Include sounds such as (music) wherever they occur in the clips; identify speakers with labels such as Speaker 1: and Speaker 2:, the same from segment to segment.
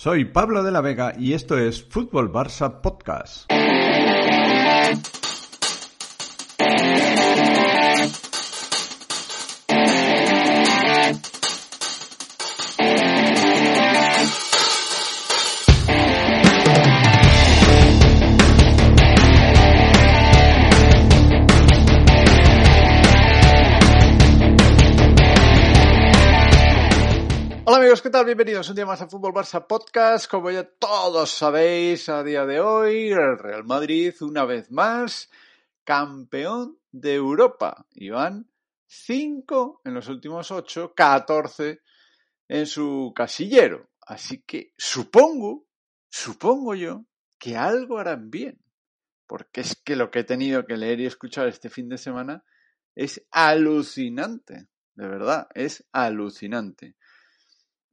Speaker 1: Soy Pablo de la Vega y esto es Fútbol Barça Podcast. Amigos, ¿qué tal? Bienvenidos un día más a Fútbol Barça Podcast. Como ya todos sabéis, a día de hoy, el Real Madrid, una vez más, campeón de Europa. Y van 5 en los últimos 8, 14 en su casillero. Así que supongo, supongo yo, que algo harán bien. Porque es que lo que he tenido que leer y escuchar este fin de semana es alucinante. De verdad, es alucinante.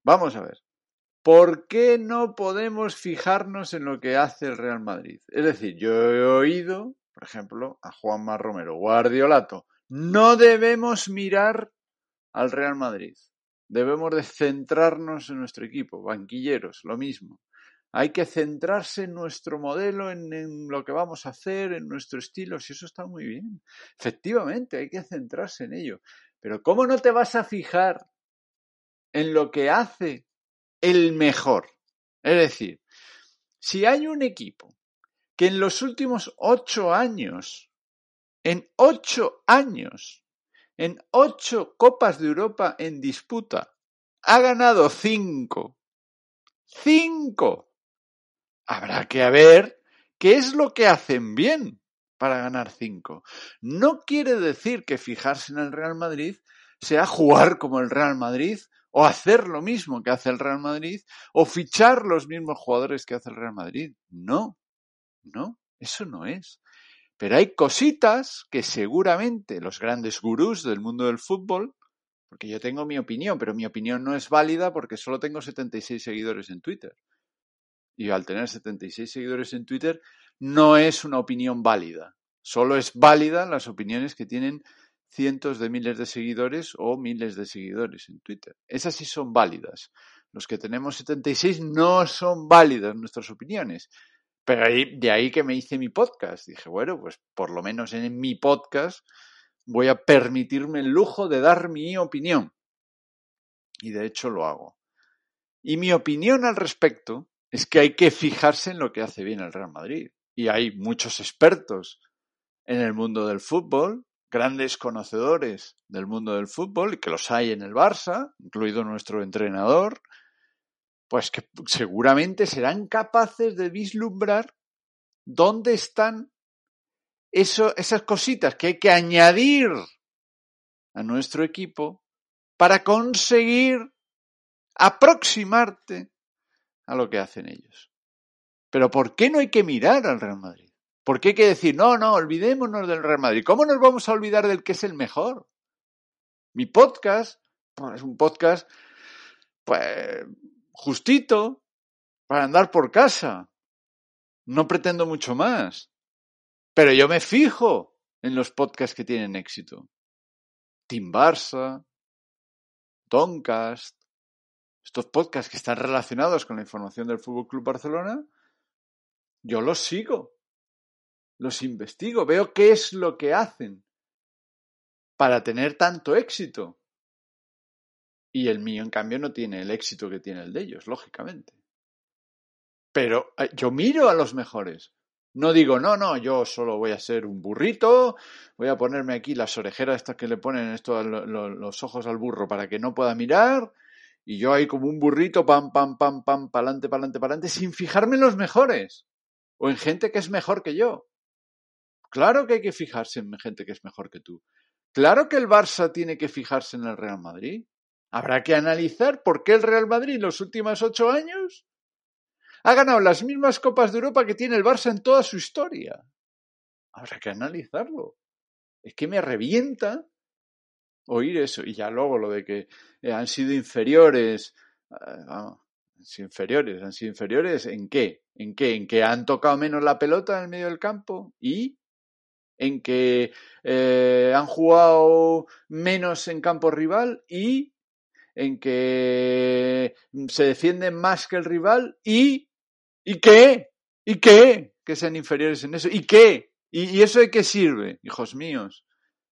Speaker 1: Vamos a ver. ¿Por qué no podemos fijarnos en lo que hace el Real Madrid? Es decir, yo he oído, por ejemplo, a Juanma Romero, Guardiolato, no debemos mirar al Real Madrid. Debemos de centrarnos en nuestro equipo, banquilleros, lo mismo. Hay que centrarse en nuestro modelo, en, en, lo que vamos a hacer, en nuestro estilo, si eso está muy bien. Efectivamente, hay que centrarse en ello. Pero ¿cómo no te vas a fijar en lo que hace el mejor. Es decir, si hay un equipo que en los últimos ocho años, en ocho años, en ocho Copas de Europa en disputa, ha ganado cinco, cinco, habrá que ver qué es lo que hacen bien para ganar cinco. No quiere decir que fijarse en el Real Madrid sea jugar como el Real Madrid o hacer lo mismo que hace el Real Madrid, o fichar los mismos jugadores que hace el Real Madrid. No, no, eso no es. Pero hay cositas que seguramente los grandes gurús del mundo del fútbol, porque yo tengo mi opinión, pero mi opinión no es válida porque solo tengo 76 seguidores en Twitter. Y al tener 76 seguidores en Twitter, no es una opinión válida. Solo es válida las opiniones que tienen cientos de miles de seguidores o miles de seguidores en Twitter. Esas sí son válidas. Los que tenemos 76 no son válidas nuestras opiniones. Pero de ahí que me hice mi podcast. Dije, bueno, pues por lo menos en mi podcast voy a permitirme el lujo de dar mi opinión. Y de hecho lo hago. Y mi opinión al respecto es que hay que fijarse en lo que hace bien el Real Madrid. Y hay muchos expertos en el mundo del fútbol grandes conocedores del mundo del fútbol, y que los hay en el Barça, incluido nuestro entrenador, pues que seguramente serán capaces de vislumbrar dónde están eso, esas cositas que hay que añadir a nuestro equipo para conseguir aproximarte a lo que hacen ellos. Pero ¿por qué no hay que mirar al Real Madrid? ¿Por qué hay que decir, no, no, olvidémonos del Real Madrid? ¿Cómo nos vamos a olvidar del que es el mejor? Mi podcast pues, es un podcast, pues, justito, para andar por casa. No pretendo mucho más. Pero yo me fijo en los podcasts que tienen éxito. Team Barça, Doncast, estos podcasts que están relacionados con la información del Fútbol Club Barcelona, yo los sigo los investigo, veo qué es lo que hacen para tener tanto éxito. Y el mío, en cambio, no tiene el éxito que tiene el de ellos, lógicamente. Pero eh, yo miro a los mejores. No digo, no, no, yo solo voy a ser un burrito, voy a ponerme aquí las orejeras estas que le ponen esto, los ojos al burro para que no pueda mirar, y yo ahí como un burrito, pam, pam, pam, pam, pa'lante, pa'lante, pa'lante, sin fijarme en los mejores, o en gente que es mejor que yo. Claro que hay que fijarse en gente que es mejor que tú. Claro que el Barça tiene que fijarse en el Real Madrid. Habrá que analizar por qué el Real Madrid en los últimos ocho años ha ganado las mismas Copas de Europa que tiene el Barça en toda su historia. Habrá que analizarlo. Es que me revienta oír eso. Y ya luego lo de que eh, han sido inferiores. Eh, vamos, inferiores. ¿Han sido inferiores en qué? ¿En qué? ¿En que han tocado menos la pelota en el medio del campo? ¿Y? ¿En que eh, han jugado menos en campo rival? ¿Y? ¿En que se defienden más que el rival? ¿Y? ¿Y qué? ¿Y qué? Que sean inferiores en eso. ¿Y qué? ¿Y, eso de qué sirve, hijos míos?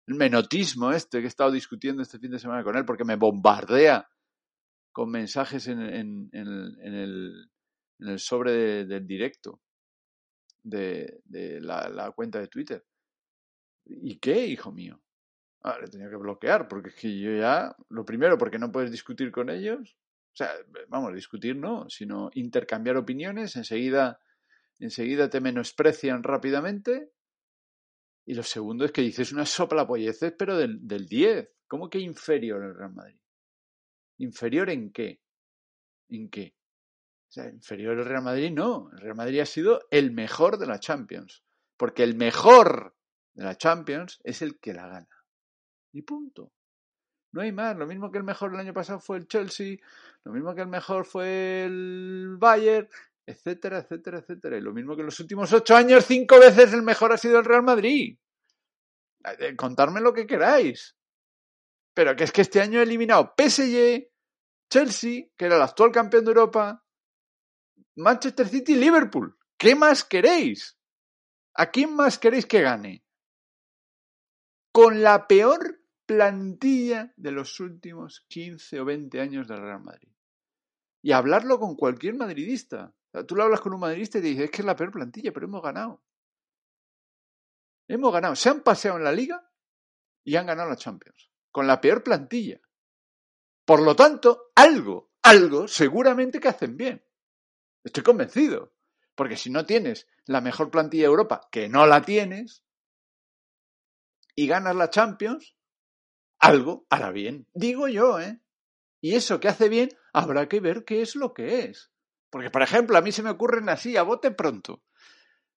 Speaker 1: El menotismo este que he estado discutiendo este fin de semana con él porque me bombardea con mensajes en, en, el, en el, sobre del directo de, la, cuenta de Twitter. ¿Y qué, hijo mío? Ah, le tenía que bloquear, porque es que yo ya, lo primero, porque no puedes discutir con ellos. O sea, vamos, discutir no, sino intercambiar opiniones, enseguida, enseguida te menosprecian rápidamente y lo segundo es que dices una soplapolleces, pero del, del 10. ¿Cómo que inferior el Real Madrid? ¿Inferior en qué? ¿En qué? O sea, inferior el Real Madrid no. El Real Madrid ha sido el mejor de la Champions. Porque el mejor de la Champions es el que la gana. Y punto. No hay más. Lo mismo que el mejor el año pasado fue el Chelsea, lo mismo que el mejor fue el Bayern, etcétera, etcétera, etcétera. Y lo mismo que en los últimos ocho años, cinco veces el mejor ha sido el Real Madrid. Eh, contarme lo que queráis. Pero que es que este año he eliminado PSG, Chelsea, que era el actual campeón de Europa, Manchester City y Liverpool. ¿Qué más queréis? ¿A quién más queréis que gane? Con la peor plantilla de los últimos 15 o 20 años del Real Madrid. Y hablarlo con cualquier madridista tú lo hablas con un madridista y te dices, es que es la peor plantilla, pero hemos ganado. Hemos ganado. Se han paseado en la liga y han ganado la Champions. Con la peor plantilla. Por lo tanto, algo, algo seguramente que hacen bien. Estoy convencido. Porque si no tienes la mejor plantilla de Europa, que no la tienes, y ganas la Champions, algo hará bien. Digo yo, ¿eh? Y eso que hace bien, habrá que ver qué es lo que es. Porque, por ejemplo, a mí se me ocurren así, a bote pronto,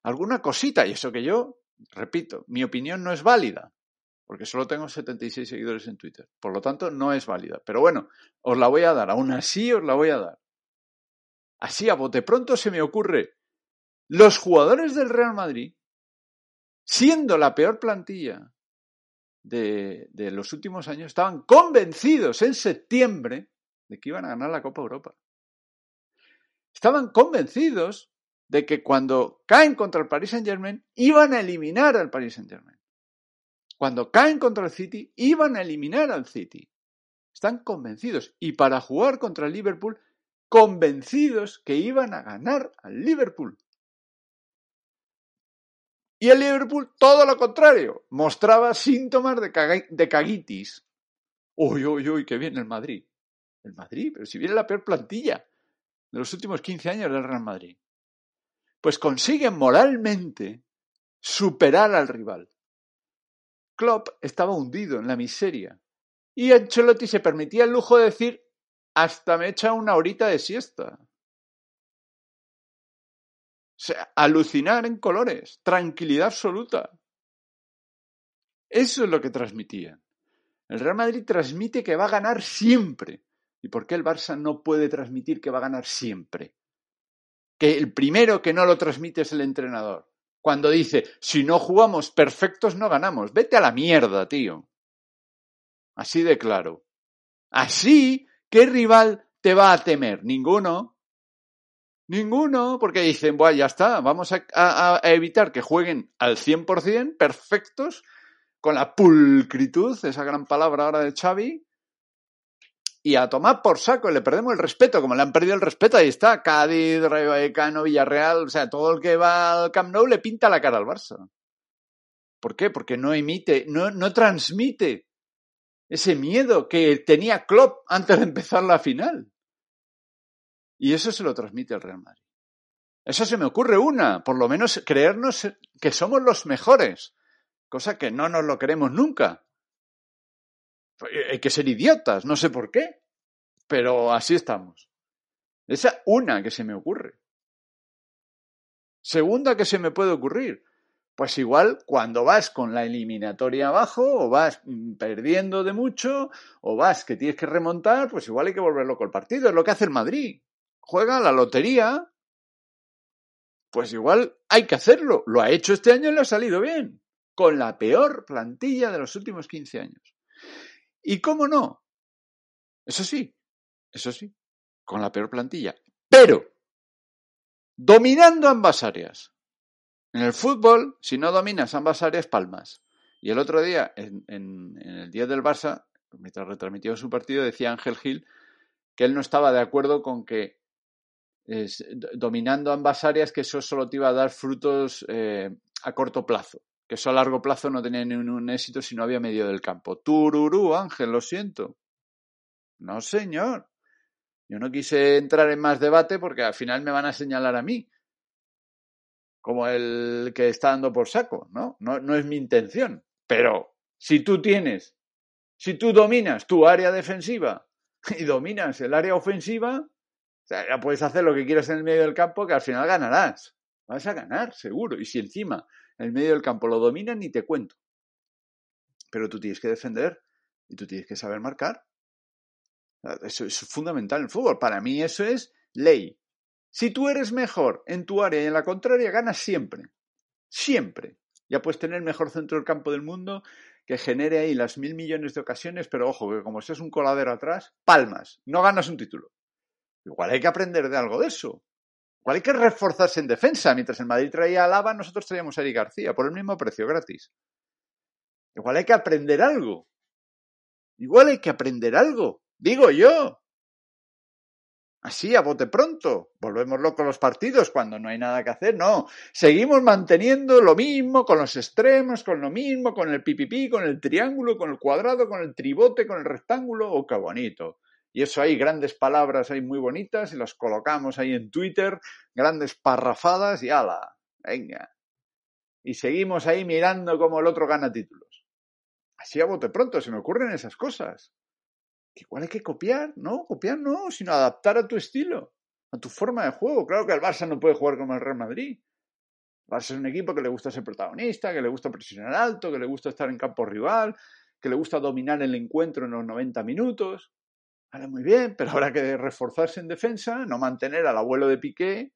Speaker 1: alguna cosita, y eso que yo, repito, mi opinión no es válida, porque solo tengo 76 seguidores en Twitter. Por lo tanto, no es válida. Pero bueno, os la voy a dar, aún así os la voy a dar. Así, a bote pronto se me ocurre, los jugadores del Real Madrid, siendo la peor plantilla de, los últimos años, estaban convencidos en septiembre de que iban a ganar la Copa Europa estaban convencidos de que cuando caen contra el Paris Saint Germain iban a eliminar al Paris Saint Germain. Cuando caen contra el City iban a eliminar al City. Están convencidos. Y para jugar contra el Liverpool, convencidos que iban a ganar al Liverpool. Y el Liverpool, todo lo contrario, mostraba síntomas de, de caguitis. Uy, uy, uy, que viene el Madrid. El Madrid, pero si viene la peor plantilla de los últimos 15 años del Real Madrid. Pues consiguen moralmente superar al rival. Klopp estaba hundido en la miseria y Ancelotti se permitía el lujo de decir hasta me echa una horita de siesta. Alucinar en colores, tranquilidad absoluta. Eso es lo que transmitían. El Real Madrid transmite que va a ganar siempre. ¿Y por qué el Barça no puede transmitir que va a ganar siempre? Que el primero que no lo transmite es el entrenador. Cuando dice, si no jugamos perfectos no ganamos. Vete a la mierda, tío. Así de claro. Así, ¿qué rival te va a temer? Ninguno. Ninguno, porque dicen, bueno, ya está, vamos a, evitar que jueguen al 100% perfectos, con la pulcritud, esa gran palabra ahora de Xavi, y a tomar por saco, le perdemos el respeto, como le han perdido el respeto, ahí está, Cádiz, Rayo Vallecano, Villarreal, o sea, todo el que va al Camp Nou le pinta la cara al Barça. ¿Por qué? Porque no emite, no, no transmite ese miedo que tenía Klopp antes de empezar la final. Y eso se lo transmite el Real Madrid. Eso se me ocurre una, por lo menos creernos que somos los mejores, cosa que no nos lo creemos nunca. Hay que ser idiotas, no sé por qué, pero así estamos. Esa una que se me ocurre. Segunda que se me puede ocurrir. Pues igual cuando vas con la eliminatoria abajo o vas perdiendo de mucho o vas que tienes que remontar, pues igual hay que volver loco el partido. Es lo que hace el Madrid. Juega la lotería. Pues igual hay que hacerlo. Lo ha hecho este año y le ha salido bien. Con la peor plantilla de los últimos 15 años. ¿Y cómo no? Eso sí, eso sí, con la peor plantilla. Pero, dominando ambas áreas. En el fútbol, si no dominas ambas áreas, palmas. Y el otro día, en, el día del Barça, mientras retransmitió su partido, decía Ángel Gil que él no estaba de acuerdo con que dominando ambas áreas, que eso solo te iba a dar frutos eh, a corto plazo. Que eso a largo plazo no tenía ningún éxito si no había medio del campo. Tururú, Ángel, lo siento. No, señor. Yo no quise entrar en más debate porque al final me van a señalar a mí como el que está dando por saco, ¿no? No, no es mi intención. Pero si tú tienes, si tú dominas tu área defensiva (laughs) y dominas el área ofensiva, o sea, ya puedes hacer lo que quieras en el medio del campo que al final ganarás. Vas a ganar, seguro. Y si encima el medio del campo lo dominan, ni te cuento. Pero tú tienes que defender y tú tienes que saber marcar. Eso es fundamental en el fútbol. Para mí eso es ley. Si tú eres mejor en tu área y en la contraria, ganas siempre. Siempre. Ya puedes tener el mejor centro del campo del mundo que genere ahí las mil millones de ocasiones, pero ojo, que como seas un coladero atrás, palmas, no ganas un título. Igual hay que aprender de algo de eso. Igual hay que reforzarse en defensa. Mientras el Madrid traía a Lava, nosotros traíamos a Eric García por el mismo precio, gratis. Igual hay que aprender algo. Igual hay que aprender algo. Digo yo. Así, a bote pronto. Volvemos locos los partidos cuando no hay nada que hacer. No, seguimos manteniendo lo mismo con los extremos, con lo mismo, con el pipipi, con el triángulo, con el cuadrado, con el tribote, con el rectángulo. ¡Oh, qué bonito! Y eso hay grandes palabras ahí muy bonitas y las colocamos ahí en Twitter, grandes parrafadas y ala, venga. Y seguimos ahí mirando cómo el otro gana títulos. Así a bote pronto se me ocurren esas cosas igual hay que copiar, no, copiar no, sino adaptar a tu estilo, a tu forma de juego. Claro que el Barça no puede jugar como el Real Madrid. El Barça es un equipo que le gusta ser protagonista, que le gusta presionar alto, que le gusta estar en campo rival, que le gusta dominar el encuentro en los 90 minutos. Vale, muy bien, pero habrá que reforzarse en defensa, no mantener al abuelo de Piqué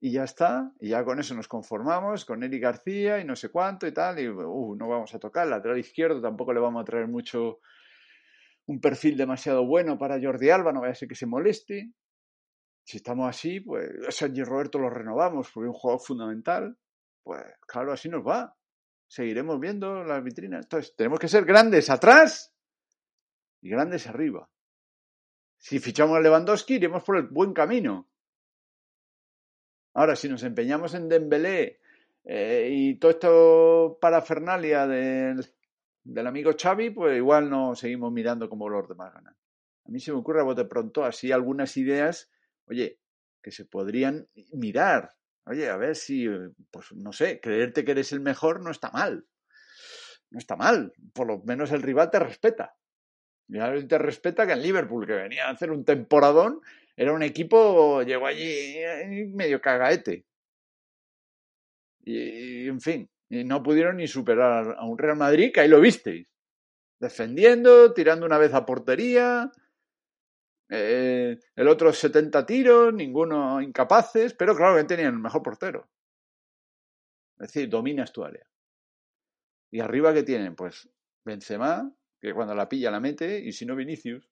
Speaker 1: y ya está, y ya con eso nos conformamos, con Eric García y no sé cuánto y tal, y uh, no vamos a tocar, lateral izquierdo tampoco le vamos a traer mucho, un perfil demasiado bueno para Jordi Alba, no vaya a ser que se moleste. Si estamos así, pues Sánchez Roberto lo renovamos porque es un jugador fundamental, pues claro, así nos va. Seguiremos viendo las vitrinas. Entonces, tenemos que ser grandes atrás y grandes arriba. Si fichamos a Lewandowski, iremos por el buen camino Ahora, si nos empeñamos en Dembélé eh, y todo esto parafernalia del, del amigo Xavi, pues igual no seguimos mirando como los demás ganan. A mí se me ocurre a bote pronto así algunas ideas, oye, que se podrían mirar. Oye, a ver si, pues no sé, creerte que eres el mejor no está mal. No está mal. Por lo menos el rival te respeta. Ya te respeta que en Liverpool, que venía a hacer un temporadón, era un equipo, llegó allí medio cagaete. Y, en fin, y no pudieron ni superar a un Real Madrid, que ahí lo visteis. Defendiendo, tirando una vez a portería, eh, el otro 70 tiros, ninguno incapaces, pero claro que tenían el mejor portero. Es decir, dominas tu área. Y arriba que tienen, pues Benzema, que cuando la pilla la mete, y si no Vinicius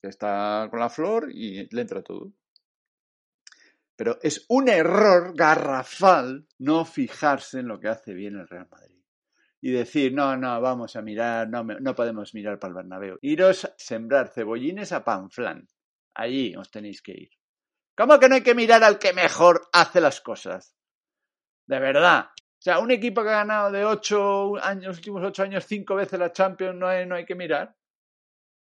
Speaker 1: que está con la flor y le entra todo. Pero es un error garrafal no fijarse en lo que hace bien el Real Madrid. Y decir, no, no, vamos a mirar, no, no podemos mirar para el Bernabéu. Iros a sembrar cebollines a Panflán. Allí os tenéis que ir. ¿Cómo que no hay que mirar al que mejor hace las cosas? De verdad. O sea, un equipo que ha ganado de ocho años, los últimos ocho años, cinco veces la Champions, no hay, no hay que mirar.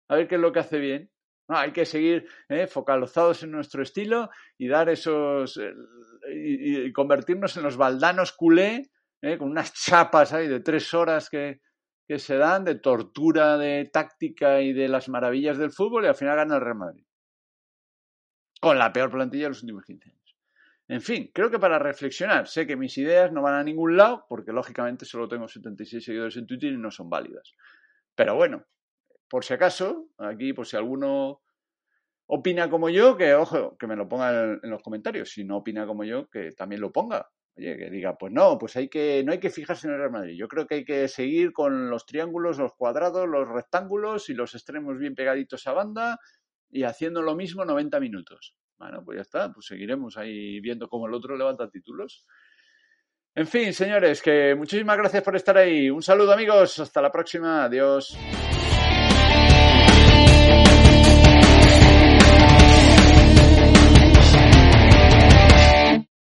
Speaker 1: A ver qué es lo que hace bien. No, hay que seguir eh, focalizados en nuestro estilo y dar esos. Eh, y, convertirnos en los baldanos culé, eh, con unas chapas ahí de tres horas que, que, se dan, de tortura, de táctica y de las maravillas del fútbol, y al final gana el Real Madrid. con la peor plantilla de los últimos 15 años. En fin, creo que para reflexionar, sé que mis ideas no van a ningún lado, porque lógicamente solo tengo 76 seguidores en Twitter y no son válidas. Pero bueno, por si acaso, aquí, por si alguno opina como yo, que ojo, que me lo ponga en, los comentarios. Si no opina como yo, que también lo ponga. Oye, que diga, pues no, pues hay que, no hay que fijarse en el Real Madrid. Yo creo que hay que seguir con los triángulos, los cuadrados, los rectángulos y los extremos bien pegaditos a banda y haciendo lo mismo 90 minutos. Bueno, pues ya está, pues seguiremos ahí viendo cómo el otro levanta títulos. En fin, señores, que muchísimas gracias por estar ahí. Un saludo amigos, hasta la próxima, adiós.